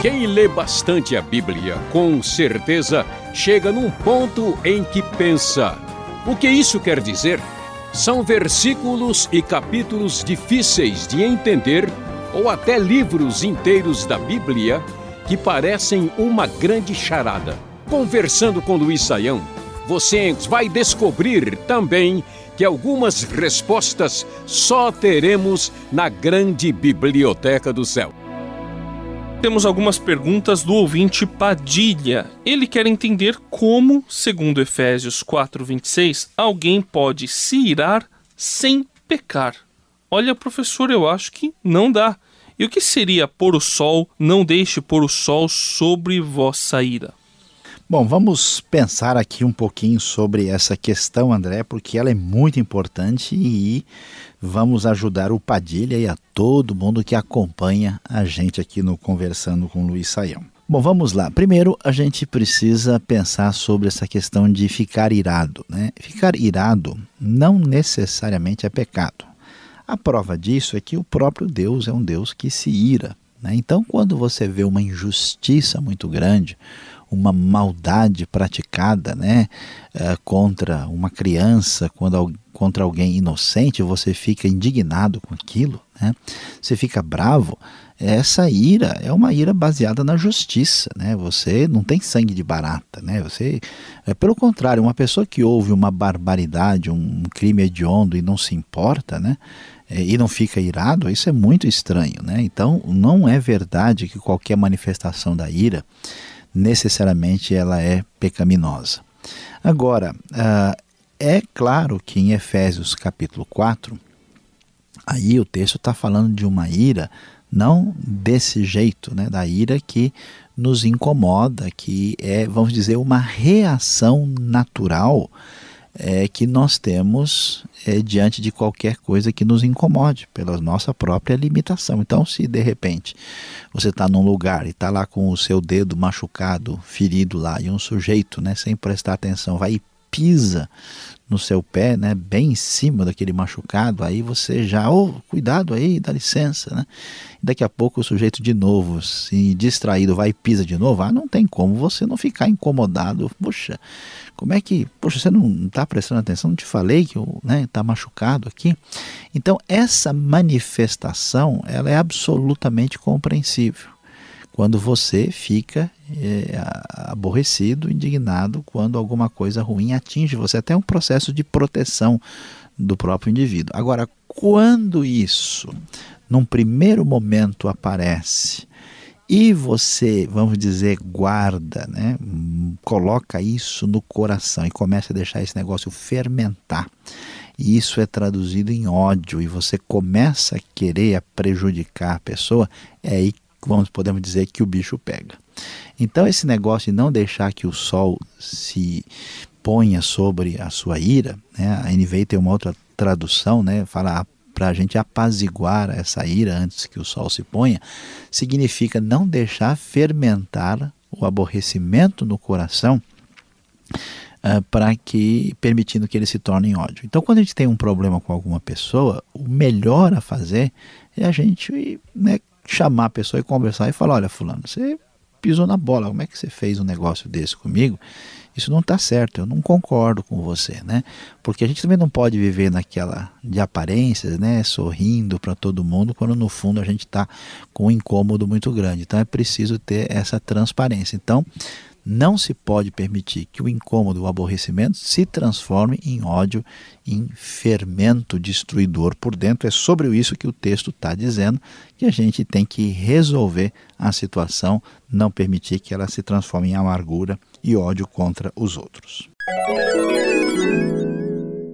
Quem lê bastante a Bíblia, com certeza chega num ponto em que pensa: o que isso quer dizer? São versículos e capítulos difíceis de entender, ou até livros inteiros da Bíblia que parecem uma grande charada. Conversando com Luiz Saião, você vai descobrir também que algumas respostas só teremos na grande biblioteca do céu. Temos algumas perguntas do ouvinte Padilha. Ele quer entender como, segundo Efésios 4:26, alguém pode se irar sem pecar. Olha, professor, eu acho que não dá. E o que seria pôr o sol? Não deixe pôr o sol sobre vossa ira. Bom, vamos pensar aqui um pouquinho sobre essa questão, André, porque ela é muito importante e vamos ajudar o Padilha e a todo mundo que acompanha a gente aqui no Conversando com Luiz Saião. Bom, vamos lá. Primeiro, a gente precisa pensar sobre essa questão de ficar irado. Né? Ficar irado não necessariamente é pecado. A prova disso é que o próprio Deus é um Deus que se ira. Né? Então, quando você vê uma injustiça muito grande, uma maldade praticada né, uh, contra uma criança, quando, contra alguém inocente, você fica indignado com aquilo, né? você fica bravo. Essa ira é uma ira baseada na justiça, né? Você não tem sangue de barata, né? Você, é pelo contrário, uma pessoa que ouve uma barbaridade, um crime hediondo e não se importa, né? É, e não fica irado, isso é muito estranho, né? Então, não é verdade que qualquer manifestação da ira necessariamente ela é pecaminosa. Agora, uh, é claro que em Efésios capítulo 4, aí o texto está falando de uma ira, não desse jeito, né, da ira que nos incomoda, que é, vamos dizer, uma reação natural é, que nós temos é, diante de qualquer coisa que nos incomode, pela nossa própria limitação. Então, se de repente você está num lugar e está lá com o seu dedo machucado, ferido lá, e um sujeito, né, sem prestar atenção, vai e pisa no seu pé, né, bem em cima daquele machucado, aí você já, oh, cuidado aí, dá licença, né? Daqui a pouco o sujeito de novo, se distraído, vai e pisa de novo, ah, não tem como você não ficar incomodado. Poxa, como é que, poxa, você não está prestando atenção? Não te falei que está né, tá machucado aqui? Então, essa manifestação, ela é absolutamente compreensível quando você fica é, aborrecido, indignado quando alguma coisa ruim atinge você. Até um processo de proteção do próprio indivíduo. Agora, quando isso, num primeiro momento, aparece e você, vamos dizer, guarda, né? coloca isso no coração e começa a deixar esse negócio fermentar. E isso é traduzido em ódio e você começa a querer prejudicar a pessoa, é aí vamos podemos dizer que o bicho pega. Então esse negócio de não deixar que o sol se ponha sobre a sua ira, né? a NVI tem uma outra tradução, né? fala para a gente apaziguar essa ira antes que o sol se ponha, significa não deixar fermentar o aborrecimento no coração uh, para que permitindo que ele se torne ódio. Então, quando a gente tem um problema com alguma pessoa, o melhor a fazer é a gente né, chamar a pessoa e conversar e falar: olha, fulano, você pisou na bola, como é que você fez um negócio desse comigo? Isso não está certo, eu não concordo com você, né? Porque a gente também não pode viver naquela de aparências, né? Sorrindo para todo mundo, quando no fundo a gente está com um incômodo muito grande. Então é preciso ter essa transparência. Então, não se pode permitir que o incômodo, o aborrecimento, se transforme em ódio, em fermento destruidor por dentro. É sobre isso que o texto está dizendo que a gente tem que resolver a situação, não permitir que ela se transforme em amargura e ódio contra os outros.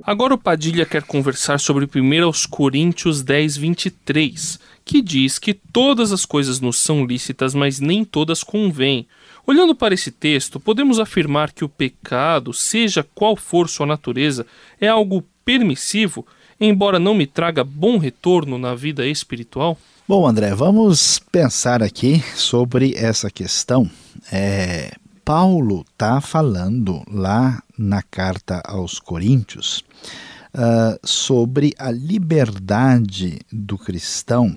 Agora o Padilha quer conversar sobre 1 Coríntios 10, 23, que diz que todas as coisas nos são lícitas, mas nem todas convêm. Olhando para esse texto, podemos afirmar que o pecado, seja qual for sua natureza, é algo permissivo, embora não me traga bom retorno na vida espiritual? Bom, André, vamos pensar aqui sobre essa questão. É, Paulo está falando lá na carta aos Coríntios uh, sobre a liberdade do cristão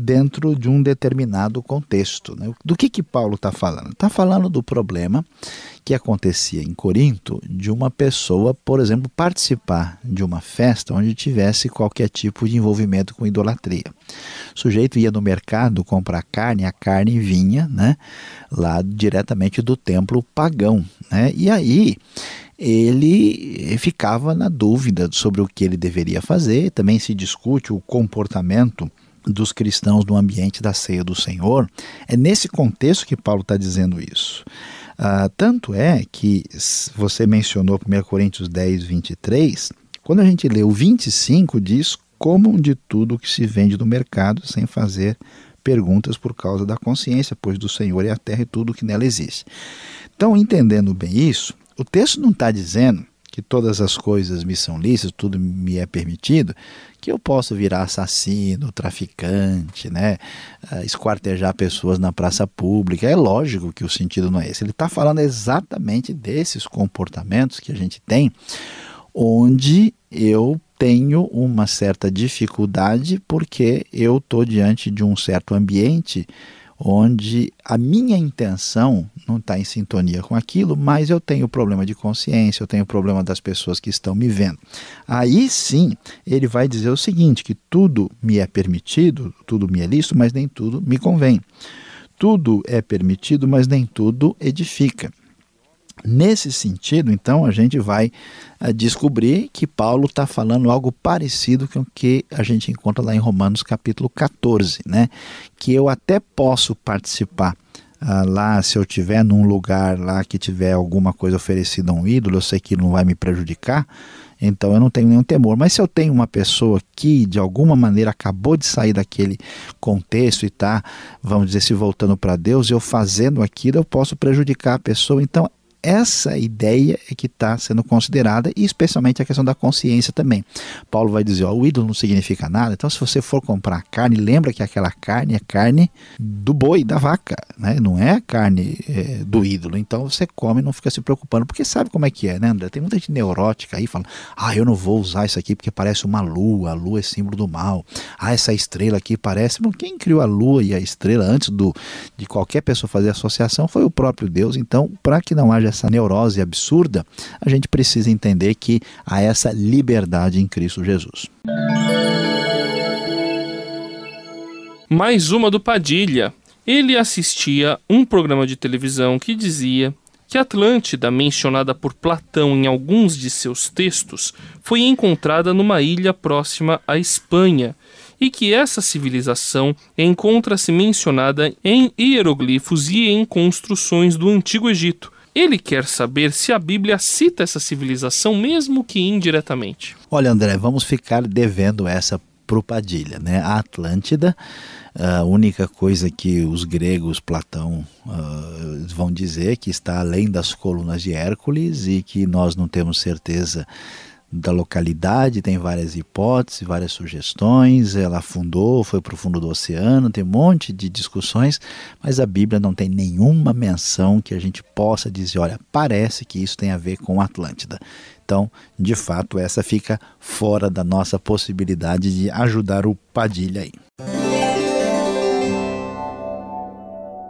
dentro de um determinado contexto. Né? Do que, que Paulo está falando? Está falando do problema que acontecia em Corinto de uma pessoa, por exemplo, participar de uma festa onde tivesse qualquer tipo de envolvimento com idolatria. O sujeito ia no mercado comprar carne, a carne vinha né, lá diretamente do templo pagão. Né? E aí ele ficava na dúvida sobre o que ele deveria fazer. Também se discute o comportamento dos cristãos no ambiente da ceia do Senhor. É nesse contexto que Paulo está dizendo isso. Uh, tanto é que você mencionou 1 Coríntios 10, 23, quando a gente lê o 25, diz: comam de tudo que se vende no mercado sem fazer perguntas por causa da consciência, pois do Senhor é a terra e tudo que nela existe. Então, entendendo bem isso, o texto não está dizendo que todas as coisas me são lícitas, tudo me é permitido, que eu posso virar assassino, traficante, né, ah, esquartejar pessoas na praça pública. É lógico que o sentido não é esse. Ele está falando exatamente desses comportamentos que a gente tem, onde eu tenho uma certa dificuldade porque eu estou diante de um certo ambiente onde a minha intenção não está em sintonia com aquilo, mas eu tenho problema de consciência, eu tenho problema das pessoas que estão me vendo. Aí sim, ele vai dizer o seguinte: que tudo me é permitido, tudo me é lícito, mas nem tudo me convém. Tudo é permitido, mas nem tudo edifica. Nesse sentido, então, a gente vai uh, descobrir que Paulo está falando algo parecido com o que a gente encontra lá em Romanos capítulo 14, né? Que eu até posso participar uh, lá, se eu tiver num lugar lá que tiver alguma coisa oferecida a um ídolo, eu sei que não vai me prejudicar, então eu não tenho nenhum temor. Mas se eu tenho uma pessoa que de alguma maneira acabou de sair daquele contexto e está, vamos dizer, se voltando para Deus, eu fazendo aquilo, eu posso prejudicar a pessoa. Então essa ideia é que está sendo considerada, e especialmente a questão da consciência também. Paulo vai dizer: ó, o ídolo não significa nada, então se você for comprar carne, lembra que aquela carne é carne do boi, da vaca, né? não é carne é, do ídolo. Então você come e não fica se preocupando, porque sabe como é que é, né, André? Tem muita gente neurótica aí falando: ah, eu não vou usar isso aqui porque parece uma lua, a lua é símbolo do mal. Ah, essa estrela aqui parece. Bom, quem criou a lua e a estrela antes do, de qualquer pessoa fazer associação foi o próprio Deus. Então, para que não haja essa neurose absurda, a gente precisa entender que há essa liberdade em Cristo Jesus. Mais uma do Padilha. Ele assistia um programa de televisão que dizia que Atlântida, mencionada por Platão em alguns de seus textos, foi encontrada numa ilha próxima à Espanha e que essa civilização encontra-se mencionada em hieroglifos e em construções do Antigo Egito, ele quer saber se a Bíblia cita essa civilização, mesmo que indiretamente. Olha, André, vamos ficar devendo essa pro Padilha, né? A Atlântida, a única coisa que os gregos, Platão, uh, vão dizer que está além das colunas de Hércules e que nós não temos certeza da localidade, tem várias hipóteses, várias sugestões. Ela afundou, foi para o fundo do oceano, tem um monte de discussões, mas a Bíblia não tem nenhuma menção que a gente possa dizer: olha, parece que isso tem a ver com Atlântida. Então, de fato, essa fica fora da nossa possibilidade de ajudar o Padilha aí.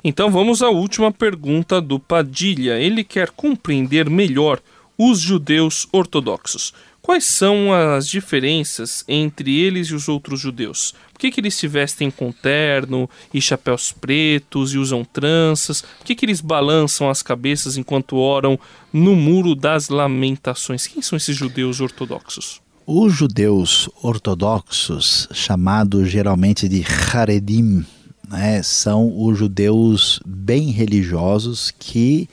Então vamos à última pergunta do Padilha. Ele quer compreender melhor os judeus ortodoxos. Quais são as diferenças entre eles e os outros judeus? Por que, que eles se vestem com terno e chapéus pretos e usam tranças? Por que, que eles balançam as cabeças enquanto oram no Muro das Lamentações? Quem são esses judeus ortodoxos? Os judeus ortodoxos, chamados geralmente de Haredim, né, são os judeus bem religiosos que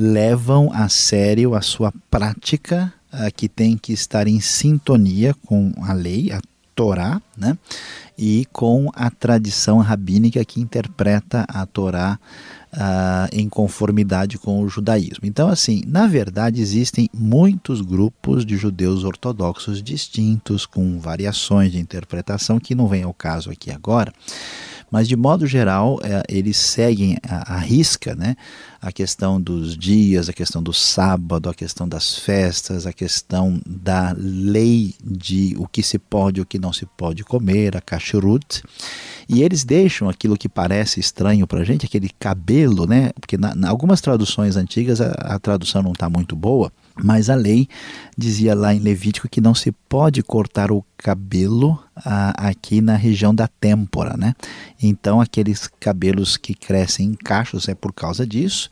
levam a sério a sua prática uh, que tem que estar em sintonia com a lei, a Torá, né? e com a tradição rabínica que interpreta a Torá uh, em conformidade com o judaísmo. Então, assim, na verdade, existem muitos grupos de judeus ortodoxos distintos, com variações de interpretação, que não vem ao caso aqui agora Mas, de modo geral, é, eles seguem a, a risca né, a questão dos dias, a questão do sábado, a questão das festas, a questão da lei de o que se pode e o que não se pode comer, a kashrut. E eles deixam aquilo que parece estranho para a gente, aquele cabelo, né? Porque em algumas traduções antigas a, a tradução não está muito boa, mas a lei dizia lá em Levítico que não se pode cortar o cabelo aqui na região da têmpora, né? Então aqueles cabelos que crescem em cachos é por causa disso.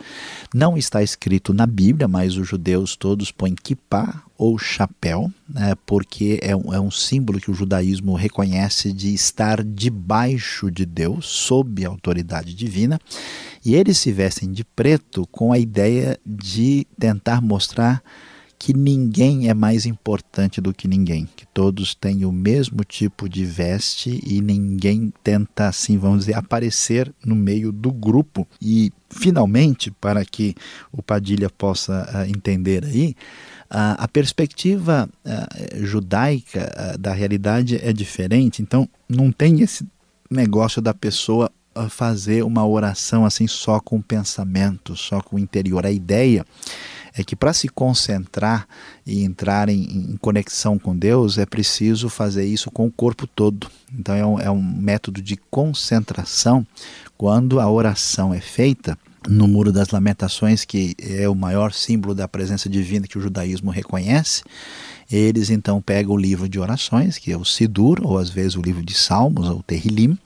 Não está escrito na Bíblia, mas os judeus todos põem kippah ou chapéu, né? porque é um, é um símbolo que o judaísmo reconhece de estar debaixo de Deus, sob a autoridade divina. E eles se vestem de preto com a ideia de tentar mostrar que ninguém é mais importante do que ninguém, que todos têm o mesmo tipo de veste e ninguém tenta, assim, vamos dizer, aparecer no meio do grupo. E, finalmente, para que o Padilha possa uh, entender aí, uh, a perspectiva uh, judaica da realidade é diferente, então não tem esse negócio da pessoa fazer uma oração assim só com pensamento, só com o interior. A ideia é que para se concentrar e entrar em, em, conexão com Deus é preciso fazer isso com o corpo todo. Então é um, é um método de concentração quando a oração é feita no Muro das Lamentações, que é o maior símbolo da presença divina que o judaísmo reconhece. Eles então pegam o livro de orações, que é o Sidur, ou às vezes o livro de Salmos, ou o Terrilim,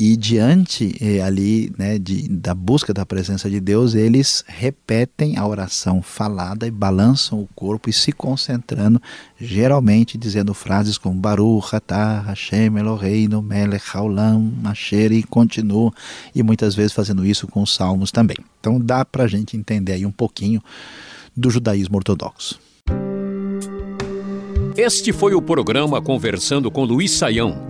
e diante eh, ali né, de, da busca da presença de Deus, eles repetem a oração falada e balançam o corpo e se concentrando, geralmente dizendo frases como Baruch atah Hashem Eloheinu melech haolam asher e continuam, e muitas vezes fazendo isso com os salmos também. Então dá para a gente entender aí um pouquinho do judaísmo ortodoxo. Este foi o programa Conversando com Luiz Saião.